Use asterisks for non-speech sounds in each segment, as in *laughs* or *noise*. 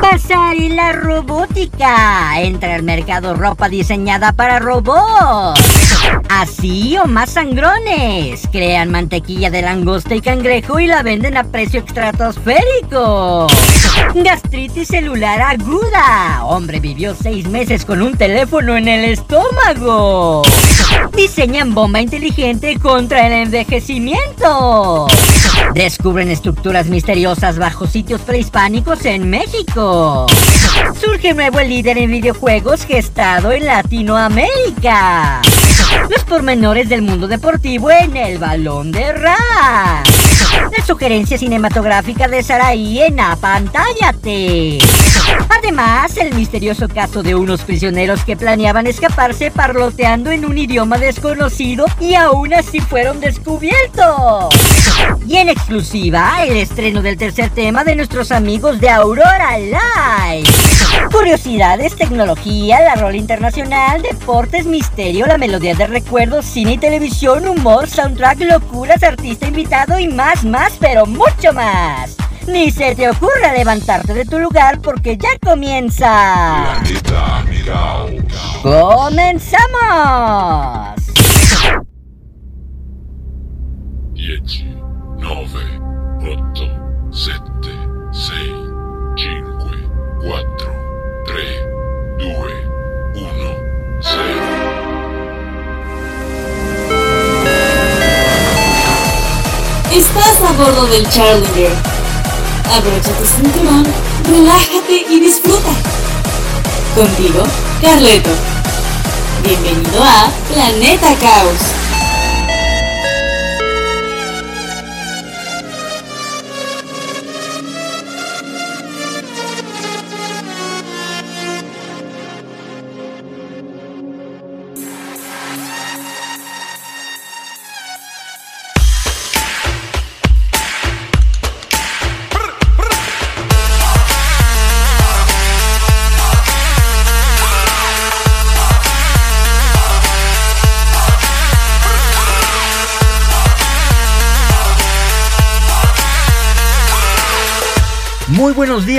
Pasar y la robótica. Entra al mercado ropa diseñada para robots. Así o más sangrones. Crean mantequilla de langosta y cangrejo y la venden a precio estratosférico. Gastritis celular aguda. Hombre vivió seis meses con un teléfono en el estómago. Diseñan bomba inteligente contra el envejecimiento. Descubren estructuras misteriosas bajo sitios prehispánicos en México. Surge nuevo líder en videojuegos gestado en Latinoamérica. Los pormenores del mundo deportivo en el balón de Ra. La sugerencia cinematográfica de Saraí en Apantállate. Además, el misterioso caso de unos prisioneros que planeaban escaparse parloteando en un idioma desconocido y aún así fueron descubiertos. Y en exclusiva, el estreno del tercer tema de nuestros amigos de Aurora Live. Curiosidades, tecnología, la rol internacional, deportes, misterio, la melodía de recuerdos, cine y televisión, humor, soundtrack, locuras, artista invitado y más, más, pero mucho más. Ni se te ocurra levantarte de tu lugar porque ya comienza. ¡Comenzamos! 10, 9, 8, 7, 6, 5, 4, 3, 2, Estás a bordo del Challenger. Abrocha tu cinturón, relájate y disfruta. Contigo, Carleto. Bienvenido a Planeta Caos.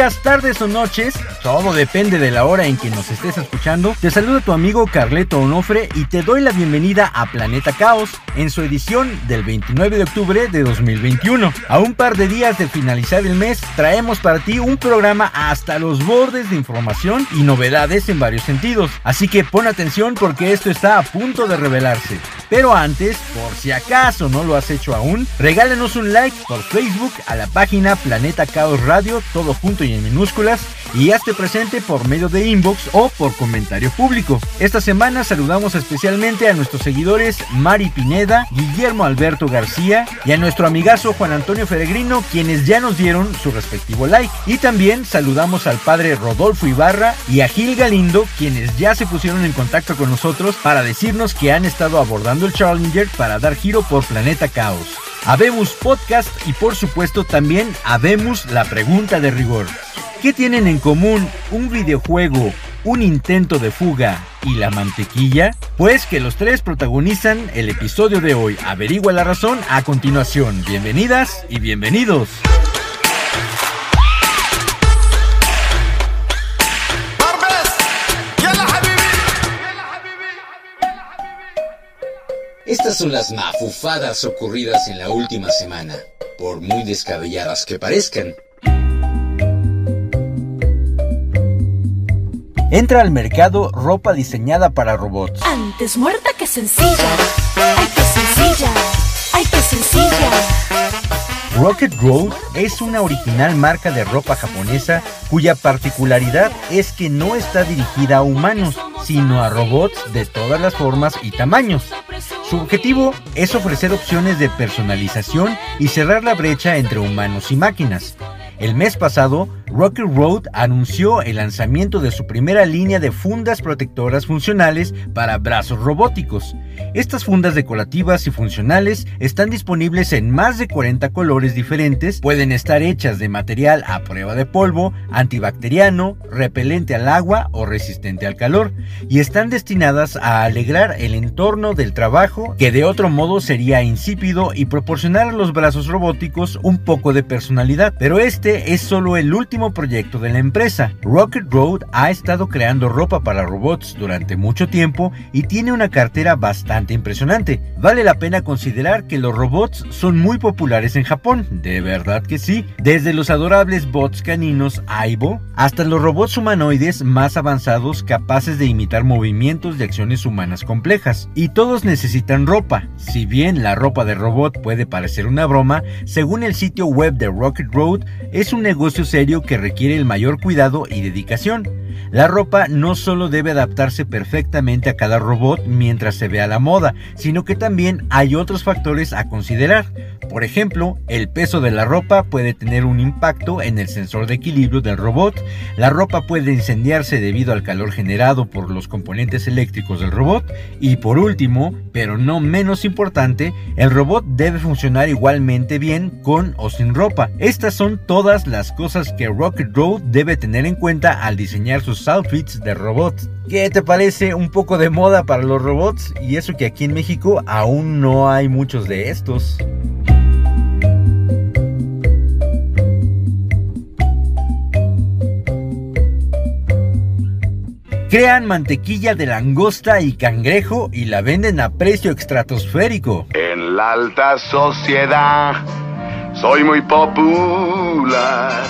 Días, tardes o noches, todo depende de la hora en que nos estés escuchando. Te saluda tu amigo Carleto Onofre y te doy la bienvenida a Planeta Caos en su edición del 29 de octubre de 2021. A un par de días de finalizar el mes, traemos para ti un programa hasta los bordes de información y novedades en varios sentidos. Así que pon atención porque esto está a punto de revelarse. Pero antes, por si acaso no lo has hecho aún, regálanos un like por Facebook a la página Planeta Caos Radio, todo junto y en minúsculas, y hazte presente por medio de inbox o por comentario público. Esta semana saludamos especialmente a nuestros seguidores Mari Pineda, Guillermo Alberto García y a nuestro amigazo Juan Antonio Feregrino, quienes ya nos dieron su respectivo like. Y también saludamos al padre Rodolfo Ibarra y a Gil Galindo, quienes ya se pusieron en contacto con nosotros para decirnos que han estado abordando el Challenger para dar giro por Planeta Caos. Habemos Podcast y por supuesto también habemos la pregunta de rigor. ¿Qué tienen en común un videojuego, un intento de fuga y la mantequilla? Pues que los tres protagonizan el episodio de hoy. Averigua la razón a continuación. Bienvenidas y bienvenidos. Estas son las mafufadas ocurridas en la última semana, por muy descabelladas que parezcan. Entra al mercado ropa diseñada para robots. Antes muerta que sencilla. Ay, qué sencilla. Ay, qué sencilla. Rocket Road es una original marca de ropa japonesa cuya particularidad es que no está dirigida a humanos, sino a robots de todas las formas y tamaños. Su objetivo es ofrecer opciones de personalización y cerrar la brecha entre humanos y máquinas. El mes pasado, Rocket Road anunció el lanzamiento de su primera línea de fundas protectoras funcionales para brazos robóticos. Estas fundas decorativas y funcionales están disponibles en más de 40 colores diferentes, pueden estar hechas de material a prueba de polvo, antibacteriano, repelente al agua o resistente al calor, y están destinadas a alegrar el entorno del trabajo que de otro modo sería insípido y proporcionar a los brazos robóticos un poco de personalidad. Pero este es solo el último proyecto de la empresa. Rocket Road ha estado creando ropa para robots durante mucho tiempo y tiene una cartera bastante impresionante. Vale la pena considerar que los robots son muy populares en Japón, de verdad que sí. Desde los adorables bots caninos Aibo hasta los robots humanoides más avanzados capaces de imitar movimientos y acciones humanas complejas. Y todos necesitan ropa. Si bien la ropa de robot puede parecer una broma, según el sitio web de Rocket Road, es un negocio serio que requiere el mayor cuidado y dedicación. La ropa no solo debe adaptarse perfectamente a cada robot mientras se vea la moda, sino que también hay otros factores a considerar. Por ejemplo, el peso de la ropa puede tener un impacto en el sensor de equilibrio del robot, la ropa puede incendiarse debido al calor generado por los componentes eléctricos del robot y por último, pero no menos importante, el robot debe funcionar igualmente bien con o sin ropa. Estas son todas las cosas que Rocket Road debe tener en cuenta al diseñar sus outfits de robots. ¿Qué te parece un poco de moda para los robots? Y eso que aquí en México aún no hay muchos de estos. Crean mantequilla de langosta y cangrejo y la venden a precio estratosférico. En la alta sociedad soy muy popular.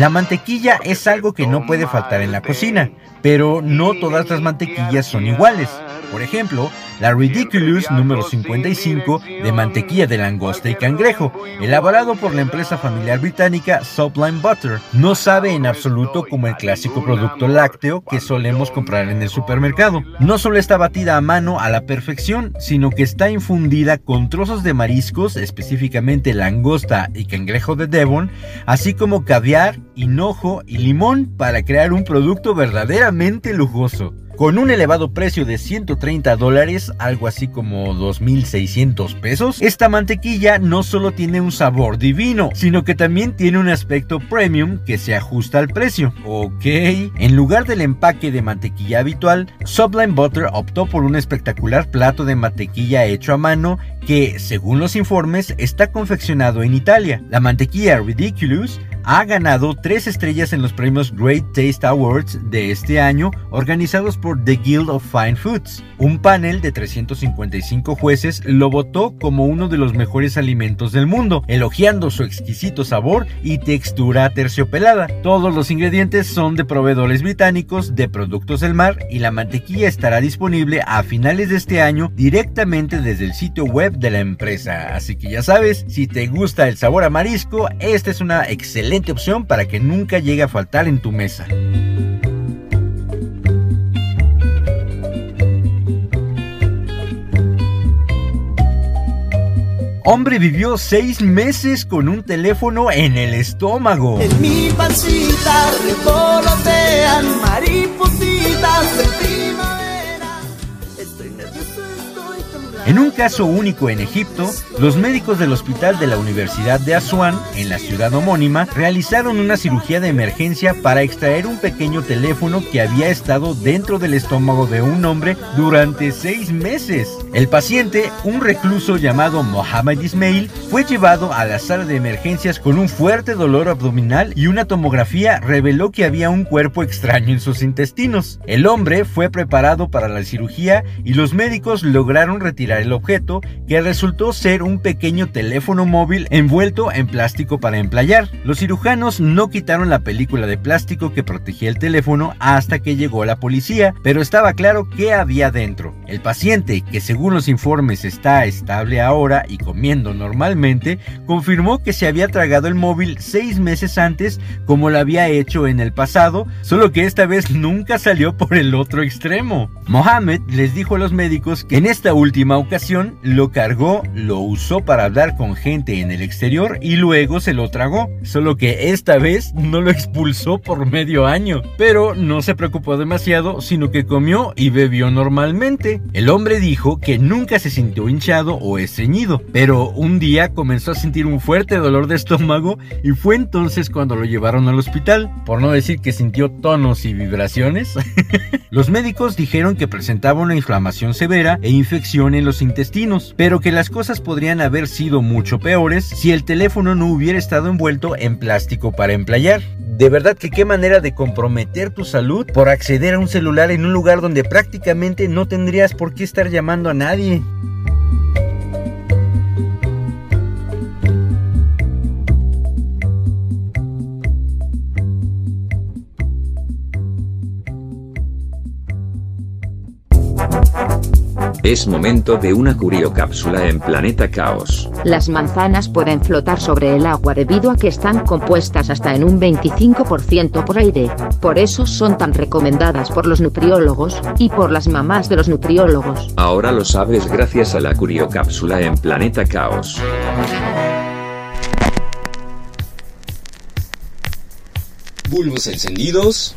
La mantequilla es algo que no puede faltar en la cocina, pero no todas las mantequillas son iguales. Por ejemplo, la Ridiculous número 55 de mantequilla de langosta y cangrejo, elaborado por la empresa familiar británica Sublime Butter. No sabe en absoluto como el clásico producto lácteo que solemos comprar en el supermercado. No solo está batida a mano a la perfección, sino que está infundida con trozos de mariscos, específicamente langosta y cangrejo de Devon, así como caviar, hinojo y limón para crear un producto verdaderamente lujoso. Con un elevado precio de 130 dólares, algo así como 2.600 pesos, esta mantequilla no solo tiene un sabor divino, sino que también tiene un aspecto premium que se ajusta al precio. Ok, en lugar del empaque de mantequilla habitual, Sublime Butter optó por un espectacular plato de mantequilla hecho a mano que, según los informes, está confeccionado en Italia. La mantequilla Ridiculous ha ganado tres estrellas en los premios Great Taste Awards de este año organizados por The Guild of Fine Foods. Un panel de 355 jueces lo votó como uno de los mejores alimentos del mundo, elogiando su exquisito sabor y textura terciopelada. Todos los ingredientes son de proveedores británicos de productos del mar y la mantequilla estará disponible a finales de este año directamente desde el sitio web de la empresa. Así que ya sabes, si te gusta el sabor a marisco, esta es una excelente opción para que nunca llegue a faltar en tu mesa. Hombre vivió seis meses con un teléfono en el estómago. En mi pancita revolotean maripositas de En un caso único en Egipto, los médicos del hospital de la Universidad de Asuán, en la ciudad homónima, realizaron una cirugía de emergencia para extraer un pequeño teléfono que había estado dentro del estómago de un hombre durante seis meses. El paciente, un recluso llamado Mohamed Ismail, fue llevado a la sala de emergencias con un fuerte dolor abdominal y una tomografía reveló que había un cuerpo extraño en sus intestinos. El hombre fue preparado para la cirugía y los médicos lograron retirar el objeto que resultó ser un pequeño teléfono móvil envuelto en plástico para emplayar. Los cirujanos no quitaron la película de plástico que protegía el teléfono hasta que llegó la policía, pero estaba claro qué había dentro. El paciente, que según los informes está estable ahora y comiendo normalmente, confirmó que se había tragado el móvil seis meses antes como lo había hecho en el pasado, solo que esta vez nunca salió por el otro extremo. Mohamed les dijo a los médicos que en esta última ocasión lo cargó, lo usó para hablar con gente en el exterior y luego se lo tragó, solo que esta vez no lo expulsó por medio año, pero no se preocupó demasiado, sino que comió y bebió normalmente. El hombre dijo que nunca se sintió hinchado o estreñido, pero un día comenzó a sentir un fuerte dolor de estómago y fue entonces cuando lo llevaron al hospital, por no decir que sintió tonos y vibraciones. *laughs* Los médicos dijeron que presentaba una inflamación severa e infección en los intestinos, pero que las cosas podrían haber sido mucho peores si el teléfono no hubiera estado envuelto en plástico para emplayar. De verdad que qué manera de comprometer tu salud por acceder a un celular en un lugar donde prácticamente no tendrías por qué estar llamando a nadie. Es momento de una curiocápsula en Planeta Caos. Las manzanas pueden flotar sobre el agua debido a que están compuestas hasta en un 25% por aire. Por eso son tan recomendadas por los nutriólogos, y por las mamás de los nutriólogos. Ahora lo sabes gracias a la curiocápsula en Planeta Caos. Bulbos encendidos.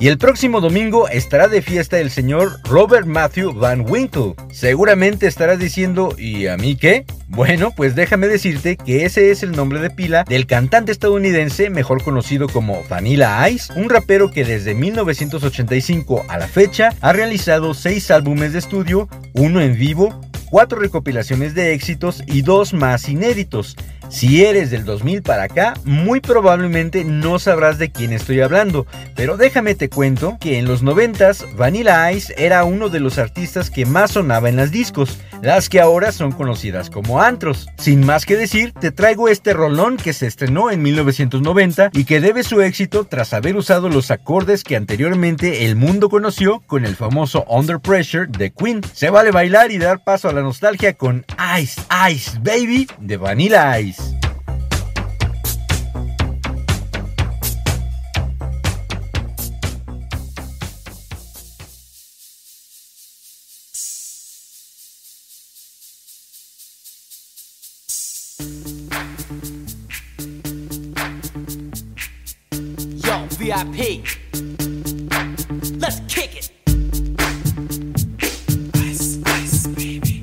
Y el próximo domingo estará de fiesta el señor Robert Matthew Van Winkle. Seguramente estarás diciendo, ¿y a mí qué? Bueno, pues déjame decirte que ese es el nombre de pila del cantante estadounidense mejor conocido como Vanilla Ice, un rapero que desde 1985 a la fecha ha realizado seis álbumes de estudio, uno en vivo, cuatro recopilaciones de éxitos y dos más inéditos. Si eres del 2000 para acá, muy probablemente no sabrás de quién estoy hablando, pero déjame te cuento que en los 90s Vanilla Ice era uno de los artistas que más sonaba en las discos, las que ahora son conocidas como antros. Sin más que decir, te traigo este rolón que se estrenó en 1990 y que debe su éxito tras haber usado los acordes que anteriormente el mundo conoció con el famoso Under Pressure de Queen. Se vale bailar y dar paso a la nostalgia con Ice Ice Baby de Vanilla Ice. VIP. Let's kick it. Ice, ice, baby.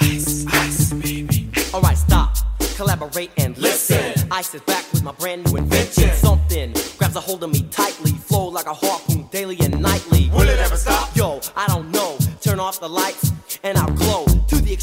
Ice, ice, baby. All right, stop. Collaborate and listen. Ice is back with my brand new invention. Something grabs a hold of me tightly. Flow like a harpoon daily and nightly. Will it ever stop? Yo, I don't know. Turn off the lights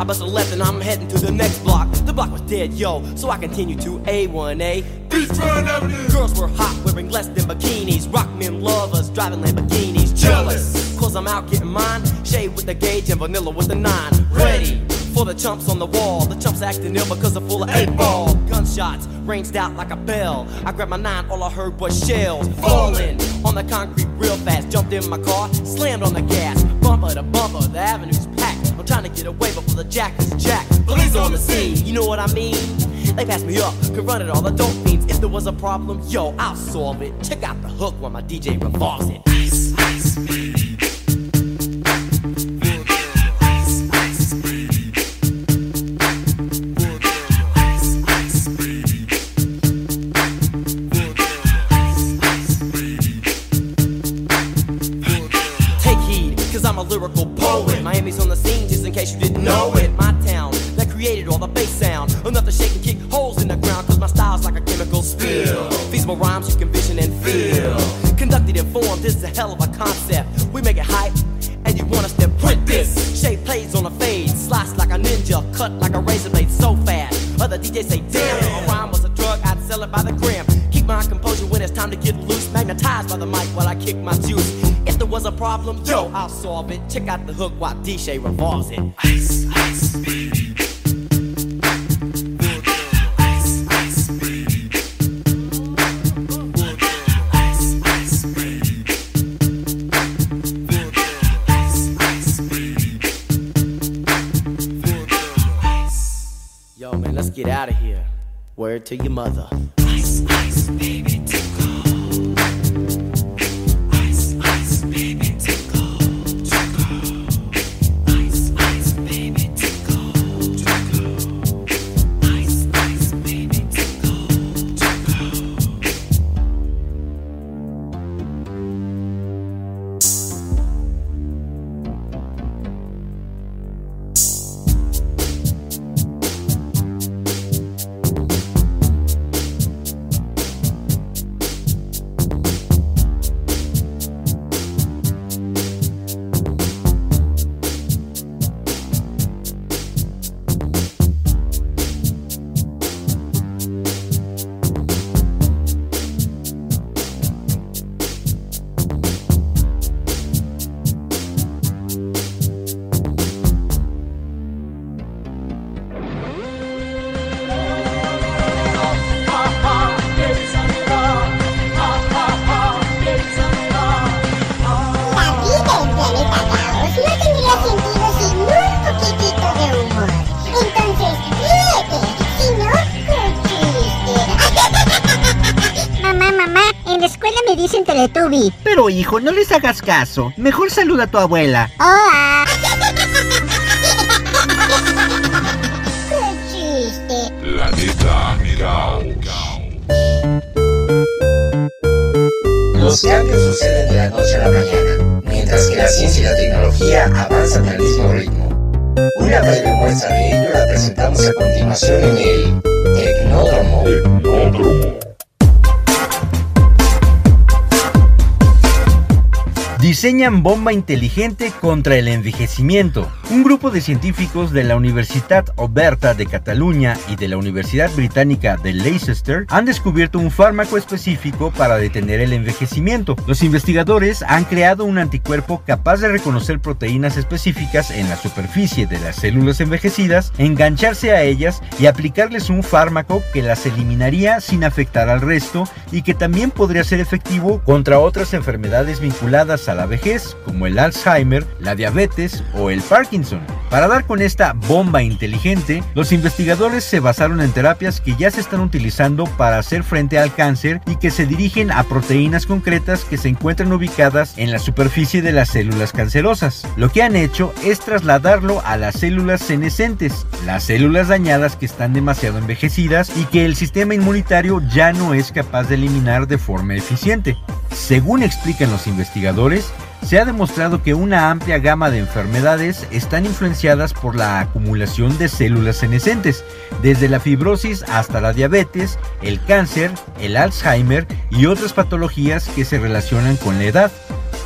I bust a left and I'm heading to the next block. The block was dead, yo, so I continue to A1A. Girls were hot, wearing less than bikinis. Rock men lovers, driving Lamborghinis. Jealous, cause I'm out getting mine. Shade with the gauge and vanilla with the nine. Ready for the the chumps on the wall. The chumps acting ill because they're full of eight ball. Gunshots ranged out like a bell. I grabbed my nine, all I heard was shells falling on the concrete real fast. Jumped in my car, slammed on the gas. Bumper to bumper, the avenue's get away before the jack is jacked. Police on the scene, you know what I mean? They pass me up, could run it all the dope fiends. If there was a problem, yo, I'll solve it. Check out the hook while my DJ revolves it. Case you didn't know it. My town that created all the bass sound. Enough to shake and kick holes in the ground, cause my style's like a chemical spill. Feasible rhymes you can vision and feel. Conducted in form, this is a hell of a concept. We make it hype, and you want us to print this. Shape plays on a fade, slice like a ninja, cut like a razor blade so fast. Other DJs say, damn, a rhyme was a drug, I'd sell it by the gram. Keep my composure when it's time to get loose. Magnetized by the mic while I kick my juice. A problem, yo, I'll solve it. Check out the hook while DJ revolves it. Ice, ice, Yo, man, let's get out of here. Word to your mother. Ice, Pero hijo, no les hagas caso. Mejor saluda a tu abuela. Hola. Qué chiste. Planeta. Los cambios suceden de la noche a la mañana, mientras que la ciencia y la tecnología avanzan al mismo ritmo. Una breve muestra de ello la presentamos a continuación en el Tecnódromo. Diseñan bomba inteligente contra el envejecimiento. Un grupo de científicos de la Universitat Oberta de Cataluña y de la Universidad Británica de Leicester han descubierto un fármaco específico para detener el envejecimiento. Los investigadores han creado un anticuerpo capaz de reconocer proteínas específicas en la superficie de las células envejecidas, engancharse a ellas y aplicarles un fármaco que las eliminaría sin afectar al resto y que también podría ser efectivo contra otras enfermedades vinculadas a la vejez, como el Alzheimer, la diabetes o el Parkinson. Para dar con esta bomba inteligente, los investigadores se basaron en terapias que ya se están utilizando para hacer frente al cáncer y que se dirigen a proteínas concretas que se encuentran ubicadas en la superficie de las células cancerosas. Lo que han hecho es trasladarlo a las células senescentes, las células dañadas que están demasiado envejecidas y que el sistema inmunitario ya no es capaz de eliminar de forma eficiente. Según explican los investigadores, se ha demostrado que una amplia gama de enfermedades están influenciadas por la acumulación de células senescentes, desde la fibrosis hasta la diabetes, el cáncer, el Alzheimer y otras patologías que se relacionan con la edad.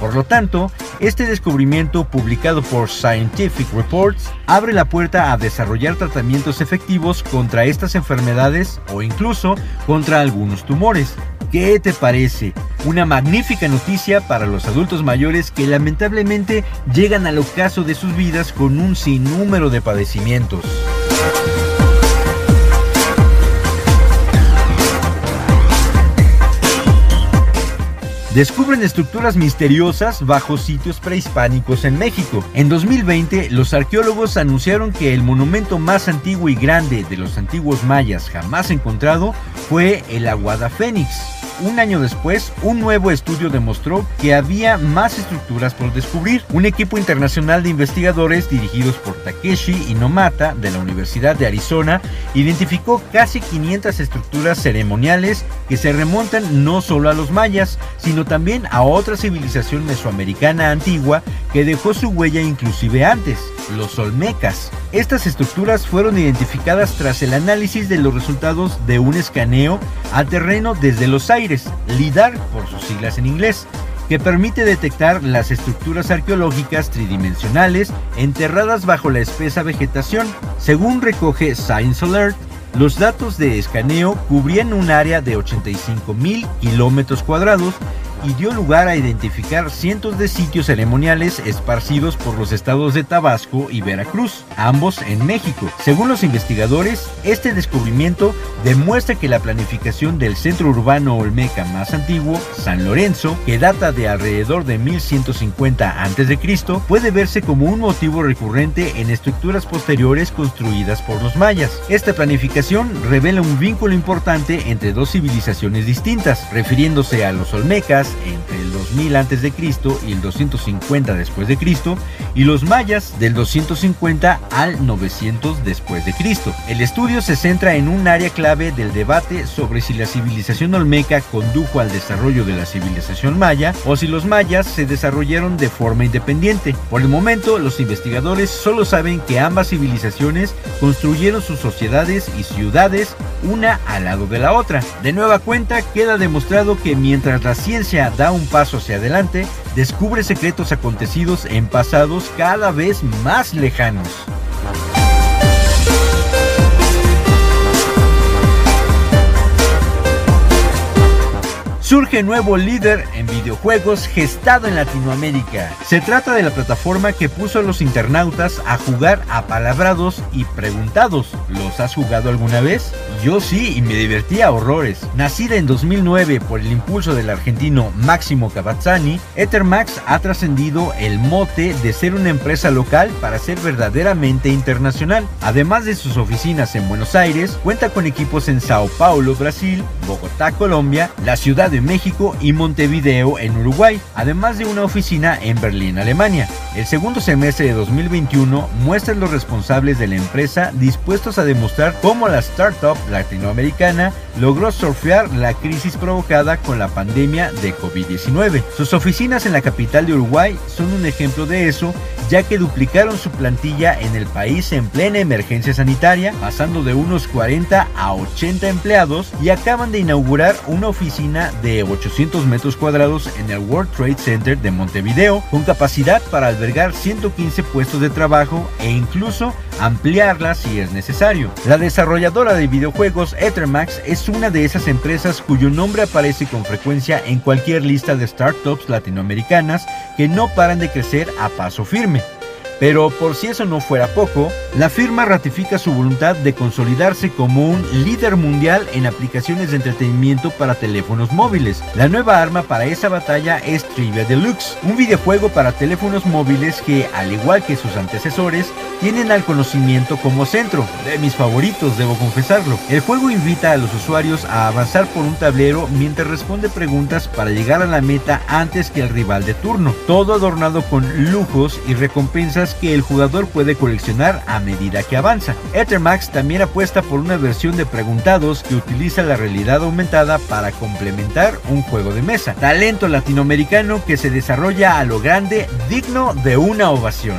Por lo tanto, este descubrimiento publicado por Scientific Reports abre la puerta a desarrollar tratamientos efectivos contra estas enfermedades o incluso contra algunos tumores. ¿Qué te parece? Una magnífica noticia para los adultos mayores que lamentablemente llegan al ocaso de sus vidas con un sinnúmero de padecimientos. descubren estructuras misteriosas bajo sitios prehispánicos en México. En 2020, los arqueólogos anunciaron que el monumento más antiguo y grande de los antiguos mayas jamás encontrado fue el Aguada Fénix, un año después, un nuevo estudio demostró que había más estructuras por descubrir. Un equipo internacional de investigadores dirigidos por Takeshi Inomata de la Universidad de Arizona identificó casi 500 estructuras ceremoniales que se remontan no solo a los mayas, sino también a otra civilización mesoamericana antigua que dejó su huella inclusive antes, los olmecas. Estas estructuras fueron identificadas tras el análisis de los resultados de un escaneo a terreno desde los aires, LIDAR por sus siglas en inglés, que permite detectar las estructuras arqueológicas tridimensionales enterradas bajo la espesa vegetación. Según recoge Science Alert, los datos de escaneo cubrían un área de 85 mil kilómetros cuadrados y dio lugar a identificar cientos de sitios ceremoniales esparcidos por los estados de Tabasco y Veracruz, ambos en México. Según los investigadores, este descubrimiento demuestra que la planificación del centro urbano olmeca más antiguo, San Lorenzo, que data de alrededor de 1150 a.C., puede verse como un motivo recurrente en estructuras posteriores construidas por los mayas. Esta planificación revela un vínculo importante entre dos civilizaciones distintas, refiriéndose a los olmecas entre el 2000 a.C. y el 250 después de Cristo y los mayas del 250 al 900 después de Cristo. El estudio se centra en un área clave del debate sobre si la civilización olmeca condujo al desarrollo de la civilización maya o si los mayas se desarrollaron de forma independiente. Por el momento, los investigadores solo saben que ambas civilizaciones construyeron sus sociedades y ciudades una al lado de la otra. De nueva cuenta, queda demostrado que mientras la ciencia da un paso hacia adelante, descubre secretos acontecidos en pasados cada vez más lejanos. Surge nuevo líder en videojuegos gestado en Latinoamérica. Se trata de la plataforma que puso a los internautas a jugar a palabrados y preguntados. ¿Los has jugado alguna vez? Yo sí y me divertí a horrores. Nacida en 2009 por el impulso del argentino Máximo Cavazzani, Ethermax ha trascendido el mote de ser una empresa local para ser verdaderamente internacional. Además de sus oficinas en Buenos Aires, cuenta con equipos en Sao Paulo, Brasil, Bogotá, Colombia, la ciudad de México y Montevideo en Uruguay, además de una oficina en Berlín, Alemania. El segundo semestre de 2021 muestra los responsables de la empresa dispuestos a demostrar cómo la startup latinoamericana logró surfear la crisis provocada con la pandemia de COVID-19. Sus oficinas en la capital de Uruguay son un ejemplo de eso, ya que duplicaron su plantilla en el país en plena emergencia sanitaria, pasando de unos 40 a 80 empleados y acaban de inaugurar una oficina de 800 metros cuadrados en el World Trade Center de Montevideo, con capacidad para albergar 115 puestos de trabajo e incluso ampliarla si es necesario. La desarrolladora de videojuegos Ethermax es una de esas empresas cuyo nombre aparece con frecuencia en cualquier lista de startups latinoamericanas que no paran de crecer a paso firme. Pero por si eso no fuera poco, la firma ratifica su voluntad de consolidarse como un líder mundial en aplicaciones de entretenimiento para teléfonos móviles. La nueva arma para esa batalla es Trivia Deluxe, un videojuego para teléfonos móviles que, al igual que sus antecesores, tienen al conocimiento como centro, de mis favoritos debo confesarlo. El juego invita a los usuarios a avanzar por un tablero mientras responde preguntas para llegar a la meta antes que el rival de turno, todo adornado con lujos y recompensas que el jugador puede coleccionar a medida que avanza. Ethermax también apuesta por una versión de preguntados que utiliza la realidad aumentada para complementar un juego de mesa. Talento latinoamericano que se desarrolla a lo grande, digno de una ovación.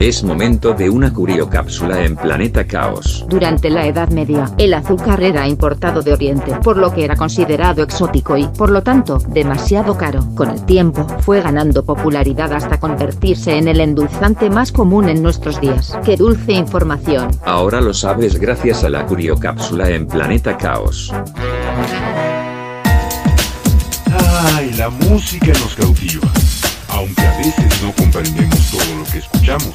Es momento de una curiocápsula en Planeta Caos. Durante la Edad Media, el azúcar era importado de Oriente, por lo que era considerado exótico y, por lo tanto, demasiado caro. Con el tiempo, fue ganando popularidad hasta convertirse en el endulzante más común en nuestros días. ¡Qué dulce información! Ahora lo sabes gracias a la curiocápsula en Planeta Caos. Ay, la música nos cautiva, aunque a veces no comprendemos todo lo que escuchamos.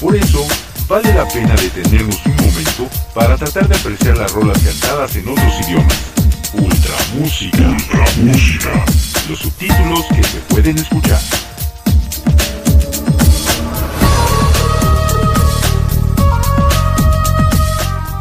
Por eso, vale la pena detenernos un momento para tratar de apreciar las rolas cantadas en otros idiomas. Ultra música. Ultra música. Los subtítulos que se pueden escuchar.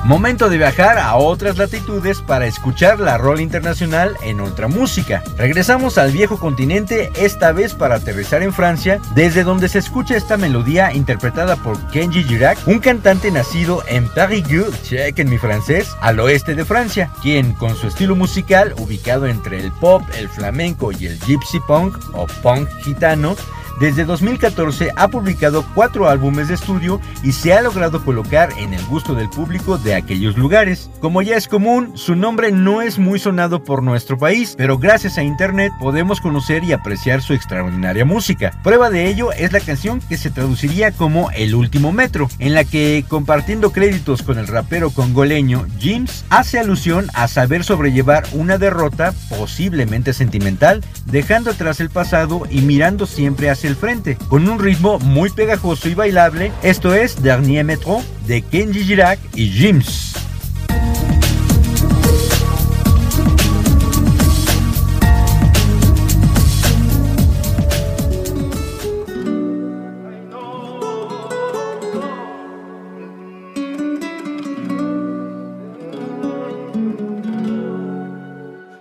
Momento de viajar a otras latitudes para escuchar la rola internacional en ultramúsica. Regresamos al viejo continente, esta vez para aterrizar en Francia, desde donde se escucha esta melodía interpretada por Kenji Girac, un cantante nacido en Paris-Gueux, chequen mi francés, al oeste de Francia, quien con su estilo musical ubicado entre el pop, el flamenco y el gypsy punk o punk gitano, desde 2014 ha publicado cuatro álbumes de estudio y se ha logrado colocar en el gusto del público de aquellos lugares. Como ya es común, su nombre no es muy sonado por nuestro país, pero gracias a internet podemos conocer y apreciar su extraordinaria música. Prueba de ello es la canción que se traduciría como El último metro, en la que compartiendo créditos con el rapero congoleño James, hace alusión a saber sobrellevar una derrota posiblemente sentimental, dejando atrás el pasado y mirando siempre hacia el frente, con un ritmo muy pegajoso y bailable. Esto es Dernier Metro de Kenji Girac y Jims.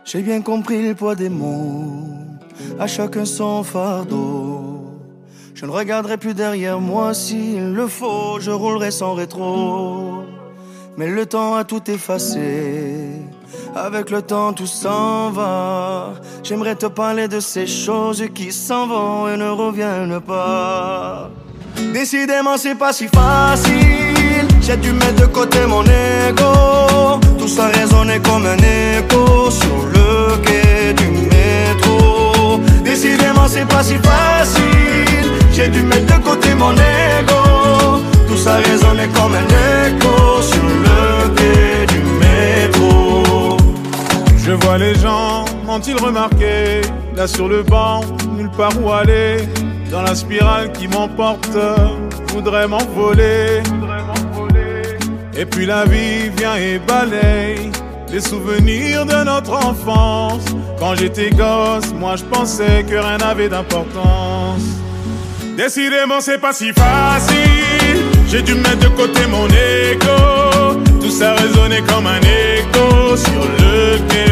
J'ai bien compris le poids des mots, à chacun son fardeau. Je ne regarderai plus derrière moi s'il le faut, je roulerai sans rétro. Mais le temps a tout effacé, avec le temps tout s'en va. J'aimerais te parler de ces choses qui s'en vont et ne reviennent pas. Décidément, c'est pas si facile. J'ai dû mettre de côté mon ego. Tout ça résonnait comme un écho sur le quai du métro. Décidément, c'est pas si facile. Gens, m'ont-ils remarqué Là sur le banc, nulle part où aller. Dans la spirale qui m'emporte, voudrait m'envoler. Et puis la vie vient et balaye Les souvenirs de notre enfance. Quand j'étais gosse, moi je pensais que rien n'avait d'importance. Décidément c'est pas si facile. J'ai dû mettre de côté mon ego Tout ça résonnait comme un écho Sur le quai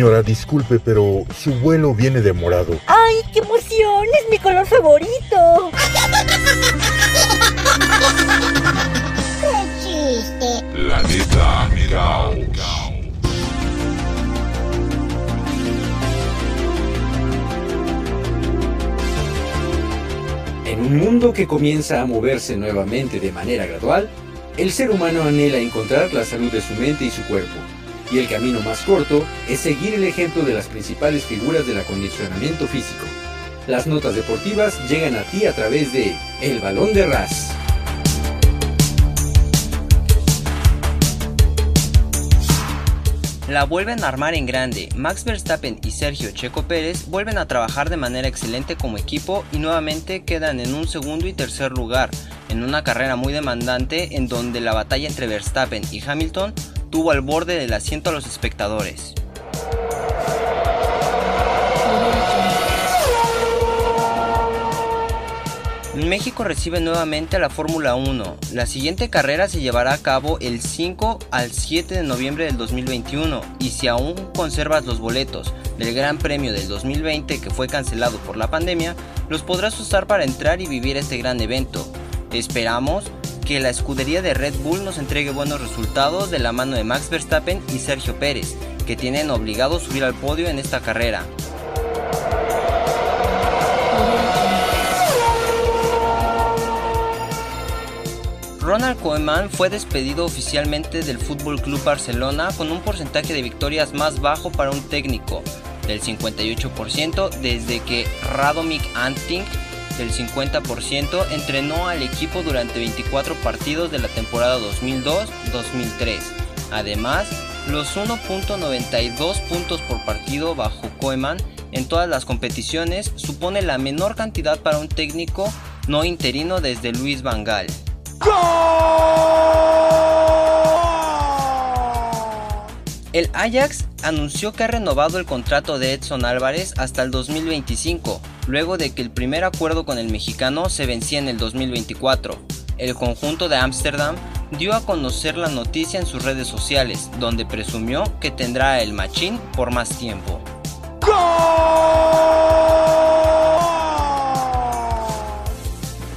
Señora, disculpe, pero su vuelo viene demorado. ¡Ay, qué emoción! ¡Es mi color favorito! *laughs* ¡Qué chiste! Planeta Caos. En un mundo que comienza a moverse nuevamente de manera gradual, el ser humano anhela encontrar la salud de su mente y su cuerpo. Y el camino más corto es seguir el ejemplo de las principales figuras del acondicionamiento físico. Las notas deportivas llegan a ti a través de El Balón de Ras. La vuelven a armar en grande. Max Verstappen y Sergio Checo Pérez vuelven a trabajar de manera excelente como equipo y nuevamente quedan en un segundo y tercer lugar, en una carrera muy demandante en donde la batalla entre Verstappen y Hamilton tuvo al borde del asiento a los espectadores. México recibe nuevamente la Fórmula 1. La siguiente carrera se llevará a cabo el 5 al 7 de noviembre del 2021 y si aún conservas los boletos del Gran Premio del 2020 que fue cancelado por la pandemia, los podrás usar para entrar y vivir este gran evento. Esperamos que la escudería de Red Bull nos entregue buenos resultados de la mano de Max Verstappen y Sergio Pérez, que tienen obligado subir al podio en esta carrera. Ronald Koeman fue despedido oficialmente del Fútbol Club Barcelona con un porcentaje de victorias más bajo para un técnico, del 58% desde que Radomir Anting del 50% entrenó al equipo durante 24 partidos de la temporada 2002-2003. Además, los 1.92 puntos por partido bajo Koeman en todas las competiciones supone la menor cantidad para un técnico no interino desde Luis Van. El Ajax anunció que ha renovado el contrato de Edson Álvarez hasta el 2025, luego de que el primer acuerdo con el mexicano se vencía en el 2024. El conjunto de Ámsterdam dio a conocer la noticia en sus redes sociales, donde presumió que tendrá el machín por más tiempo.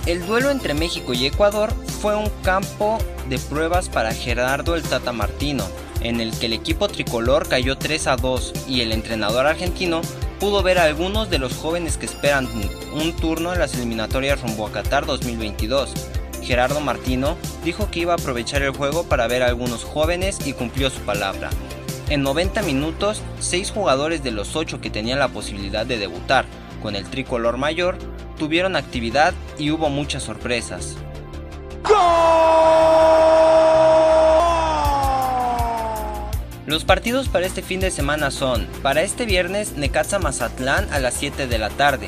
El duelo entre México y Ecuador fue un campo de pruebas para Gerardo el Tata Martino, en el que el equipo tricolor cayó 3 a 2 y el entrenador argentino pudo ver a algunos de los jóvenes que esperan un turno en las eliminatorias rumbo a Qatar 2022. Gerardo Martino dijo que iba a aprovechar el juego para ver a algunos jóvenes y cumplió su palabra. En 90 minutos, 6 jugadores de los 8 que tenían la posibilidad de debutar con el tricolor mayor tuvieron actividad y hubo muchas sorpresas. Los partidos para este fin de semana son, para este viernes Necaxa Mazatlán a las 7 de la tarde,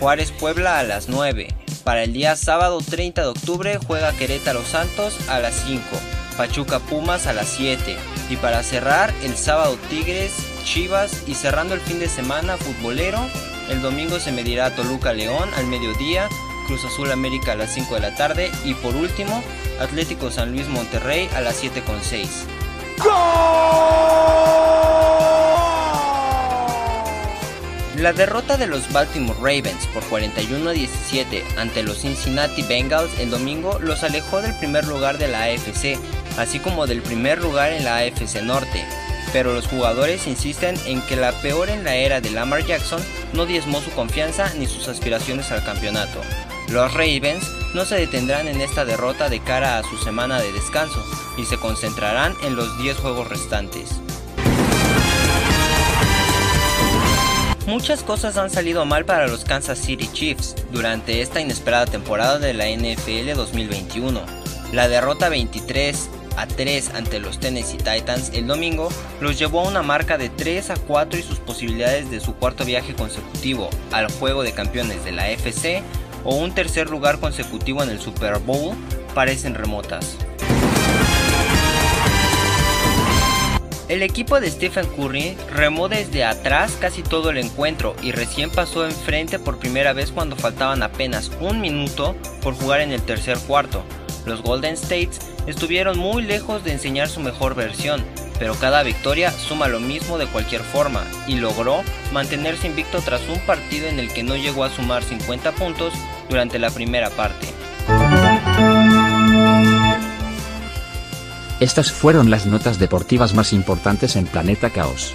Juárez Puebla a las 9, para el día sábado 30 de octubre juega Querétaro Santos a las 5, Pachuca Pumas a las 7 y para cerrar el sábado Tigres, Chivas y cerrando el fin de semana futbolero, el domingo se medirá Toluca León al mediodía, Cruz Azul América a las 5 de la tarde y por último Atlético San Luis Monterrey a las 7.6. La derrota de los Baltimore Ravens por 41 a 17 ante los Cincinnati Bengals el domingo los alejó del primer lugar de la AFC, así como del primer lugar en la AFC Norte. Pero los jugadores insisten en que la peor en la era de Lamar Jackson no diezmó su confianza ni sus aspiraciones al campeonato. Los Ravens no se detendrán en esta derrota de cara a su semana de descanso y se concentrarán en los 10 juegos restantes. Muchas cosas han salido mal para los Kansas City Chiefs durante esta inesperada temporada de la NFL 2021. La derrota 23 a 3 ante los Tennessee Titans el domingo los llevó a una marca de 3 a 4 y sus posibilidades de su cuarto viaje consecutivo al juego de campeones de la FC o un tercer lugar consecutivo en el Super Bowl parecen remotas. El equipo de Stephen Curry remó desde atrás casi todo el encuentro y recién pasó enfrente por primera vez cuando faltaban apenas un minuto por jugar en el tercer cuarto. Los Golden States estuvieron muy lejos de enseñar su mejor versión, pero cada victoria suma lo mismo de cualquier forma y logró mantenerse invicto tras un partido en el que no llegó a sumar 50 puntos durante la primera parte. Estas fueron las notas deportivas más importantes en Planeta Caos.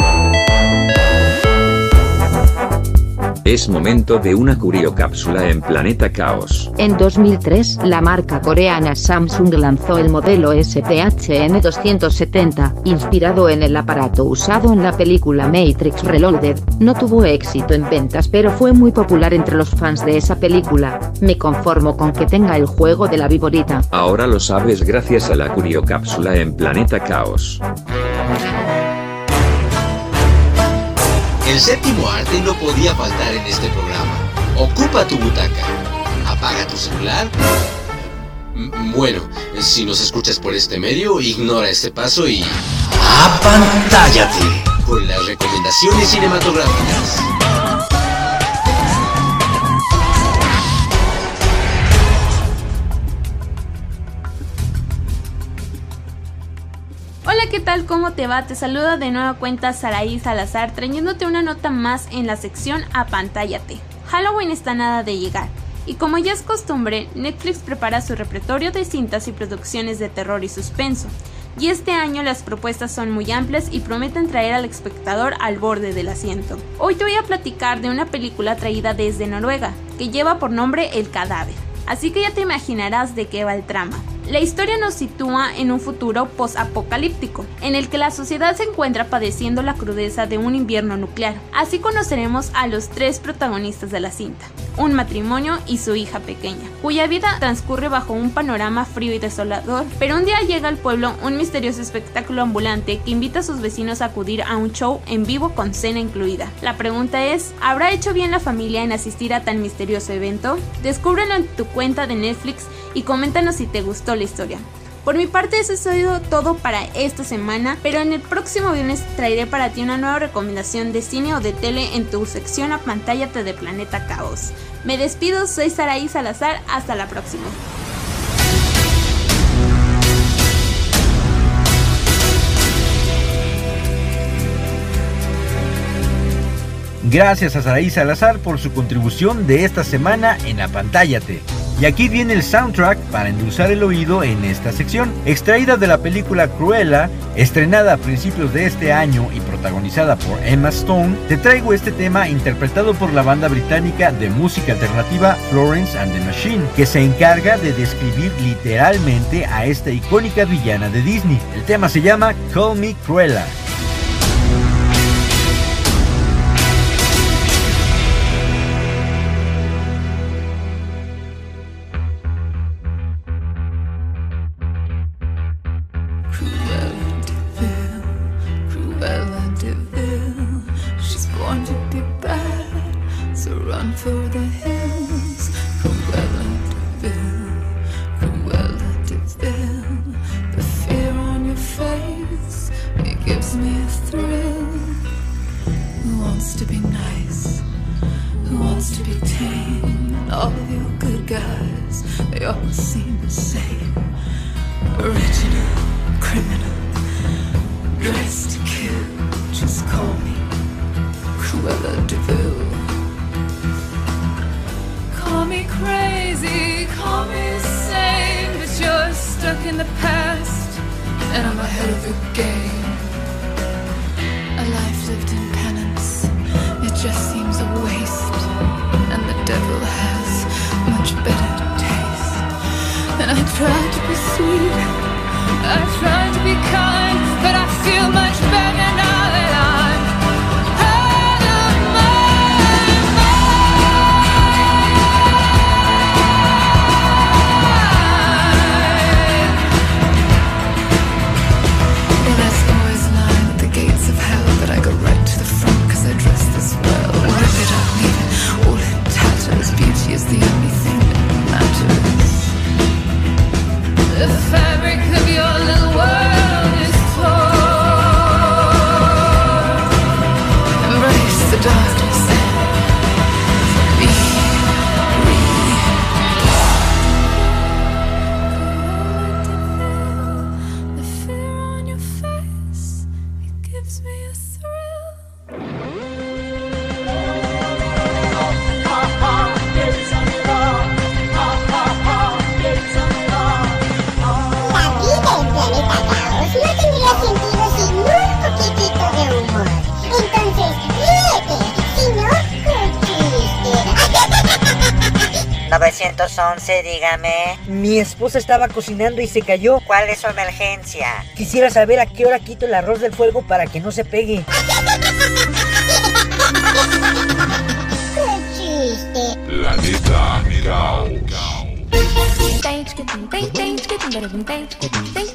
Es momento de una curiocápsula en Planeta Caos. En 2003, la marca coreana Samsung lanzó el modelo SPHN270, inspirado en el aparato usado en la película Matrix Reloaded. No tuvo éxito en ventas pero fue muy popular entre los fans de esa película. Me conformo con que tenga el juego de la viborita. Ahora lo sabes gracias a la curiocápsula en Planeta Caos. El séptimo arte no podía faltar en este programa. Ocupa tu butaca. Apaga tu celular. Bueno, si nos escuchas por este medio, ignora este paso y... ¡Apantállate! Con las recomendaciones cinematográficas. ¿Qué tal? ¿Cómo te va? Te saluda de nueva cuenta Saraí Salazar trayéndote una nota más en la sección Apantállate. Halloween está nada de llegar. Y como ya es costumbre, Netflix prepara su repertorio de cintas y producciones de terror y suspenso. Y este año las propuestas son muy amplias y prometen traer al espectador al borde del asiento. Hoy te voy a platicar de una película traída desde Noruega, que lleva por nombre El Cadáver. Así que ya te imaginarás de qué va el trama. La historia nos sitúa en un futuro post-apocalíptico, en el que la sociedad se encuentra padeciendo la crudeza de un invierno nuclear. Así conoceremos a los tres protagonistas de la cinta, un matrimonio y su hija pequeña, cuya vida transcurre bajo un panorama frío y desolador, pero un día llega al pueblo un misterioso espectáculo ambulante que invita a sus vecinos a acudir a un show en vivo con cena incluida. La pregunta es, ¿habrá hecho bien la familia en asistir a tan misterioso evento? Descúbrelo en tu cuenta de Netflix y coméntanos si te gustó la historia. Por mi parte eso ha sido todo para esta semana, pero en el próximo viernes traeré para ti una nueva recomendación de cine o de tele en tu sección a pantalla de Planeta Caos. Me despido, soy Saraí Salazar, hasta la próxima. Gracias a Saraí Salazar por su contribución de esta semana en Apantállate. Y aquí viene el soundtrack para endulzar el oído en esta sección, extraída de la película Cruella, estrenada a principios de este año y protagonizada por Emma Stone. Te traigo este tema interpretado por la banda británica de música alternativa Florence and the Machine, que se encarga de describir literalmente a esta icónica villana de Disney. El tema se llama Call Me Cruella. She's born to be bad, so run for the hills. 911, dígame. Mi esposa estaba cocinando y se cayó. ¿Cuál es su emergencia? Quisiera saber a qué hora quito el arroz del fuego para que no se pegue. ¡Qué chiste! Planeta Caos.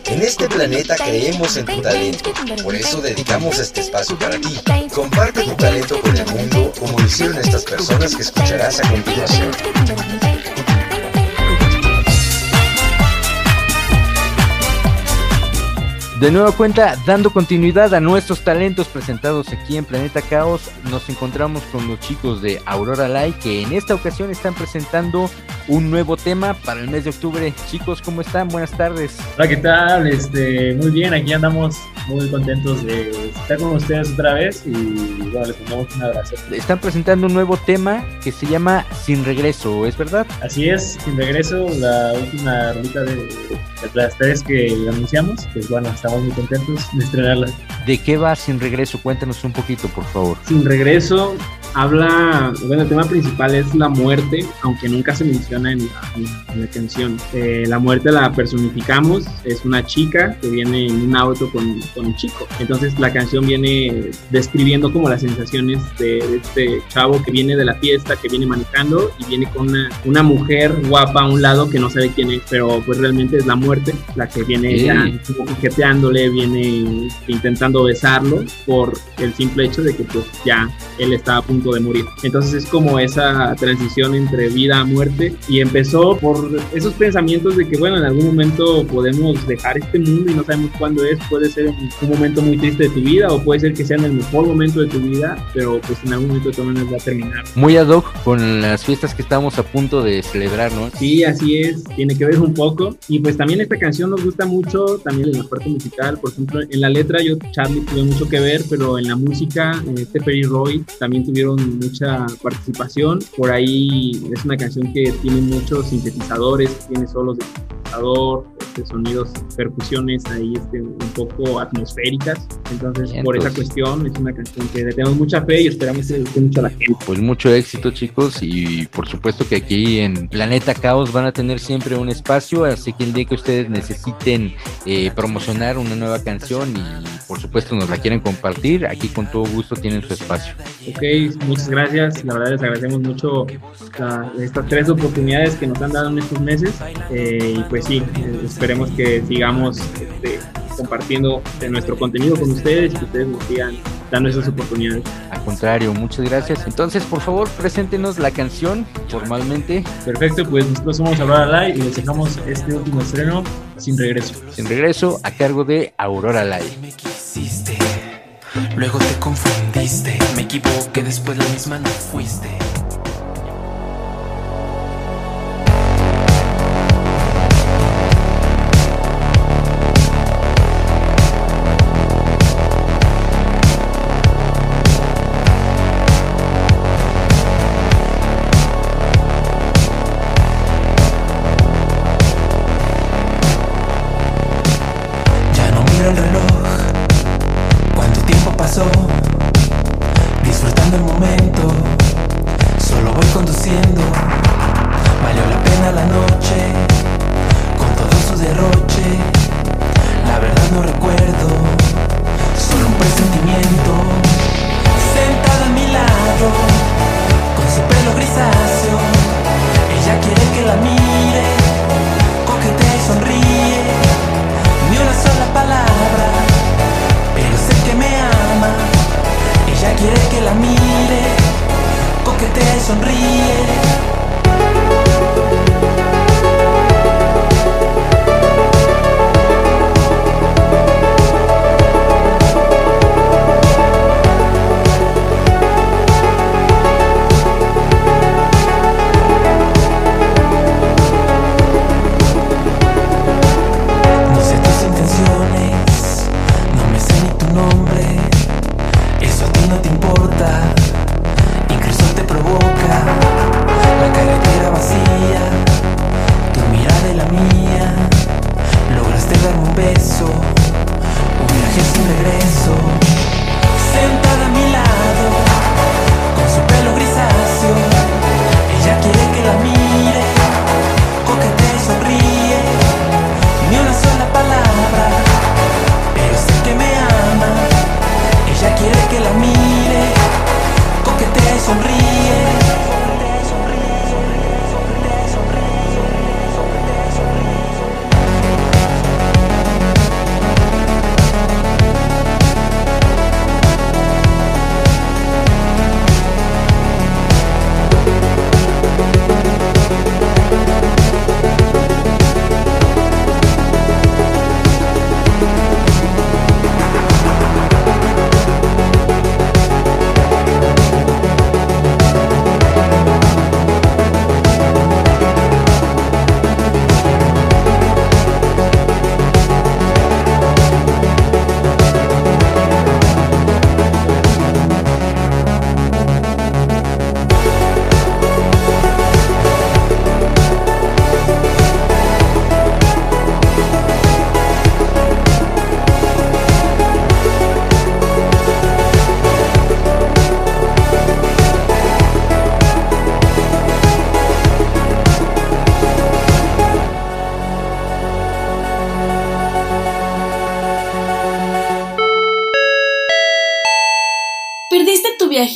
En este planeta creemos en tu talento, por eso dedicamos este espacio para ti. Comparte tu talento con el mundo como hicieron estas personas que escucharás a continuación. De nueva cuenta, dando continuidad a nuestros talentos presentados aquí en Planeta Caos, nos encontramos con los chicos de Aurora Light que en esta ocasión están presentando un nuevo tema para el mes de octubre. Chicos, ¿cómo están? Buenas tardes. Hola, ¿qué tal? Este, muy bien, aquí andamos muy contentos de estar con ustedes otra vez y bueno, les mandamos un abrazo. Están presentando un nuevo tema que se llama Sin Regreso, ¿es verdad? Así es, Sin Regreso, la última rolita de, de las tres que anunciamos, pues bueno, estamos muy contentos de estrenarla. ¿De qué va Sin Regreso? Cuéntanos un poquito, por favor. Sin Regreso habla, bueno, el tema principal es la muerte, aunque nunca se menciona en la, en la canción. Eh, la muerte la personificamos, es una chica que viene en un auto con, con un chico. Entonces la canción viene describiendo como las sensaciones de, de este chavo que viene de la fiesta, que viene manejando y viene con una, una mujer guapa a un lado que no sabe quién es, pero pues realmente es la muerte la que viene ya coqueteándole, viene intentando besarlo por el simple hecho de que pues ya él está a punto de morir. Entonces es como esa transición entre vida a muerte y empezó por esos pensamientos de que bueno, en algún momento podemos dejar este mundo y no sabemos cuándo es, puede ser un momento muy triste de tu vida o puede ser que sea en el mejor momento de tu vida, pero pues en algún momento todas maneras va a terminar. Muy ad hoc con las fiestas que estamos a punto de celebrar, ¿no? Sí, así es, tiene que ver un poco. Y pues también esta canción nos gusta mucho, también en la parte musical, por ejemplo, en la letra yo, Charlie, tuve mucho que ver, pero en la música, este Perry Roy también tuvieron mucha participación. Por ahí es una canción que tiene muchos sintetizadores, tiene solos de sintetizador, este, sonidos, percusiones ahí este, un poco atmosféricas. Entonces, Bien, por esa cuestión, es una canción que le tenemos mucha fe y esperamos que le guste mucho a la gente. Pues mucho éxito chicos y por supuesto que aquí en Planeta Caos van a tener siempre un espacio, así que el día que ustedes necesiten eh, promocionar una nueva canción y por supuesto nos la quieren compartir, aquí con todo gusto tienen su espacio. Ok, muchas gracias. La verdad les agradecemos mucho la- estas tres oportunidades que nos han dado en estos meses. Eh, y pues sí, eh, esperemos que sigamos este, compartiendo de nuestro contenido con ustedes y que ustedes nos sigan dando esas oportunidades. Al contrario, muchas gracias. Entonces, por favor, preséntenos la canción formalmente. Perfecto, pues nosotros somos Aurora Live y les dejamos este último estreno sin regreso. Sin regreso a cargo de Aurora Live. quisiste, luego te confundiste, me equivoqué, después la misma no fuiste.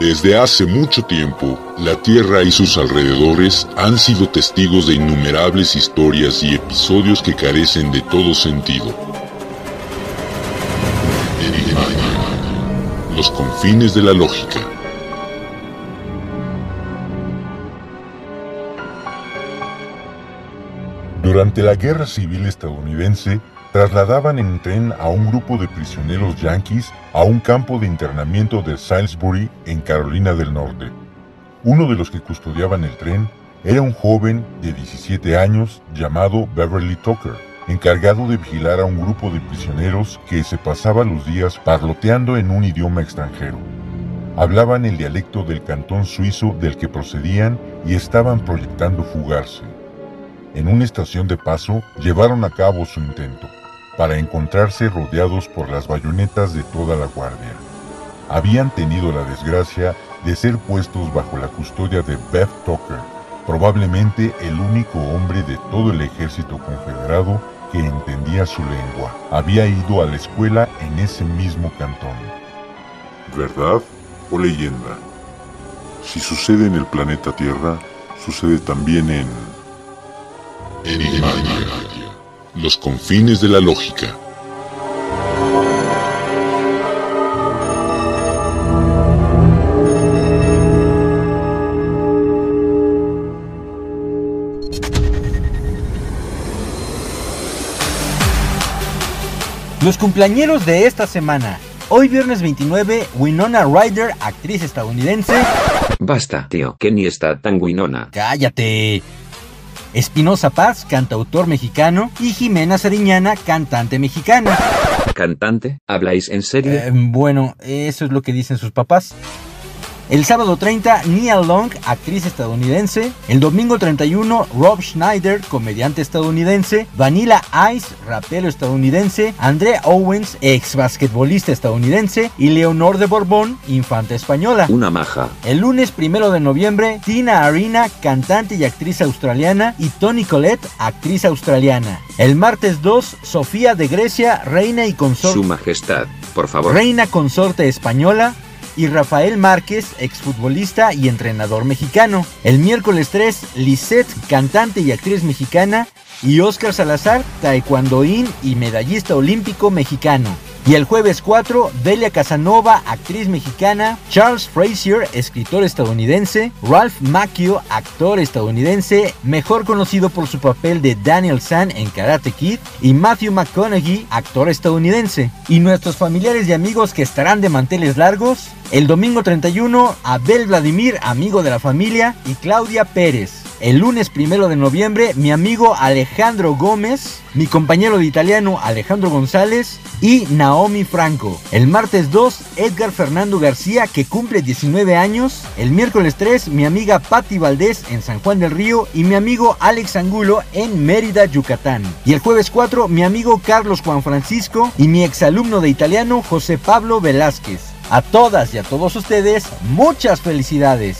Desde hace mucho tiempo, la Tierra y sus alrededores han sido testigos de innumerables historias y episodios que carecen de todo sentido. Los confines de la lógica. Durante la Guerra Civil estadounidense, trasladaban en tren a un grupo de prisioneros yanquis a un campo de internamiento de Salisbury, en Carolina del Norte. Uno de los que custodiaban el tren era un joven de 17 años llamado Beverly Tucker, encargado de vigilar a un grupo de prisioneros que se pasaba los días parloteando en un idioma extranjero. Hablaban el dialecto del cantón suizo del que procedían y estaban proyectando fugarse. En una estación de paso llevaron a cabo su intento, para encontrarse rodeados por las bayonetas de toda la guardia. Habían tenido la desgracia de ser puestos bajo la custodia de Beth Tucker, probablemente el único hombre de todo el ejército confederado que entendía su lengua. Había ido a la escuela en ese mismo cantón. ¿Verdad o leyenda? Si sucede en el planeta Tierra, sucede también en... Enigmatia. Los confines de la lógica. Los cumpleañeros de esta semana. Hoy viernes 29, Winona Ryder, actriz estadounidense. Basta, tío, que ni está tan guinona. Cállate. Espinosa Paz, cantautor mexicano, y Jimena Sariñana, cantante mexicana. ¿Cantante? ¿Habláis en serio? Eh, bueno, eso es lo que dicen sus papás. El sábado 30, Nia Long, actriz estadounidense. El domingo 31, Rob Schneider, comediante estadounidense. Vanilla Ice, rapero estadounidense. Andrea Owens, ex basquetbolista estadounidense. Y Leonor de Borbón, infanta española. Una maja. El lunes 1 de noviembre, Tina Arena, cantante y actriz australiana. Y Toni Collette, actriz australiana. El martes 2, Sofía de Grecia, reina y consorte. Su majestad, por favor. Reina consorte española y Rafael Márquez, exfutbolista y entrenador mexicano. El miércoles 3, Lisette, cantante y actriz mexicana, y Oscar Salazar, taekwondoín y medallista olímpico mexicano. Y el jueves 4, Delia Casanova, actriz mexicana, Charles Frazier, escritor estadounidense, Ralph Macchio, actor estadounidense, mejor conocido por su papel de Daniel San en Karate Kid, y Matthew McConaughey, actor estadounidense. Y nuestros familiares y amigos que estarán de manteles largos, el domingo 31, Abel Vladimir, amigo de la familia, y Claudia Pérez. El lunes primero de noviembre mi amigo Alejandro Gómez, mi compañero de italiano Alejandro González y Naomi Franco. El martes 2 Edgar Fernando García que cumple 19 años. El miércoles 3 mi amiga Patti Valdés en San Juan del Río y mi amigo Alex Angulo en Mérida, Yucatán. Y el jueves 4 mi amigo Carlos Juan Francisco y mi exalumno de italiano José Pablo Velázquez. A todas y a todos ustedes, muchas felicidades.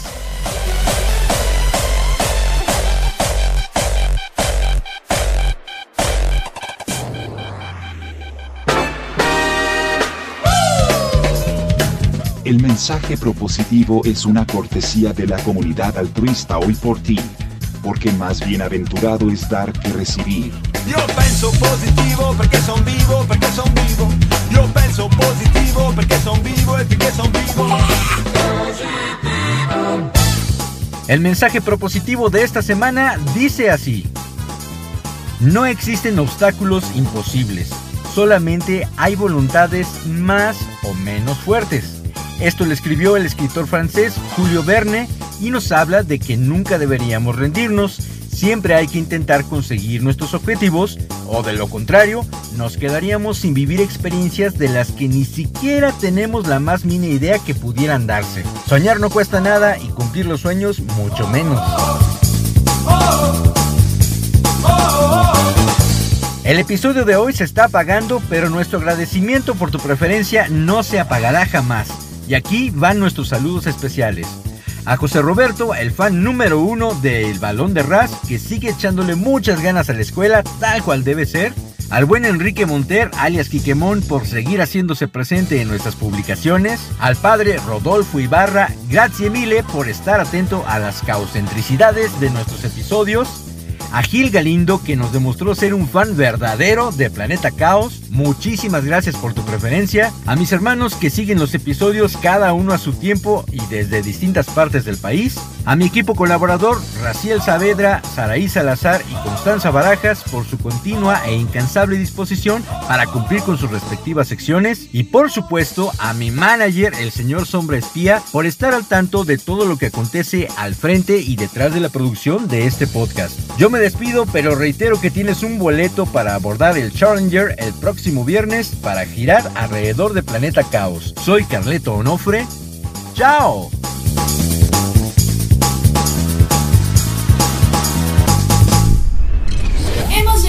El mensaje propositivo es una cortesía de la comunidad altruista hoy por ti, porque más bienaventurado es dar que recibir. Io penso positivo perché son vivo, perché son vivo. Io penso positivo perché son vivo e perché son vivo. El mensaje propositivo de esta semana dice así. No existen obstáculos imposibles, solamente hay voluntades más o menos fuertes. Esto lo escribió el escritor francés Julio Verne y nos habla de que nunca deberíamos rendirnos, siempre hay que intentar conseguir nuestros objetivos o de lo contrario nos quedaríamos sin vivir experiencias de las que ni siquiera tenemos la más mínima idea que pudieran darse. Soñar no cuesta nada y cumplir los sueños mucho menos. El episodio de hoy se está apagando, pero nuestro agradecimiento por tu preferencia no se apagará jamás. Y aquí van nuestros saludos especiales. A José Roberto, el fan número uno del balón de Ras, que sigue echándole muchas ganas a la escuela, tal cual debe ser. Al buen Enrique Monter, alias Quiquemón, por seguir haciéndose presente en nuestras publicaciones. Al padre Rodolfo Ibarra, gracias mille por estar atento a las caucentricidades de nuestros episodios a Gil Galindo que nos demostró ser un fan verdadero de Planeta Caos. Muchísimas gracias por tu preferencia. A mis hermanos que siguen los episodios cada uno a su tiempo y desde distintas partes del país. A mi equipo colaborador Raciel Saavedra, Saraí Salazar y Constanza Barajas por su continua e incansable disposición para cumplir con sus respectivas secciones. Y por supuesto a mi manager, el señor Sombra Espía, por estar al tanto de todo lo que acontece al frente y detrás de la producción de este podcast. Yo me despido, pero reitero que tienes un boleto para abordar el Challenger el próximo viernes para girar alrededor de Planeta Caos. Soy Carleto Onofre. ¡Chao!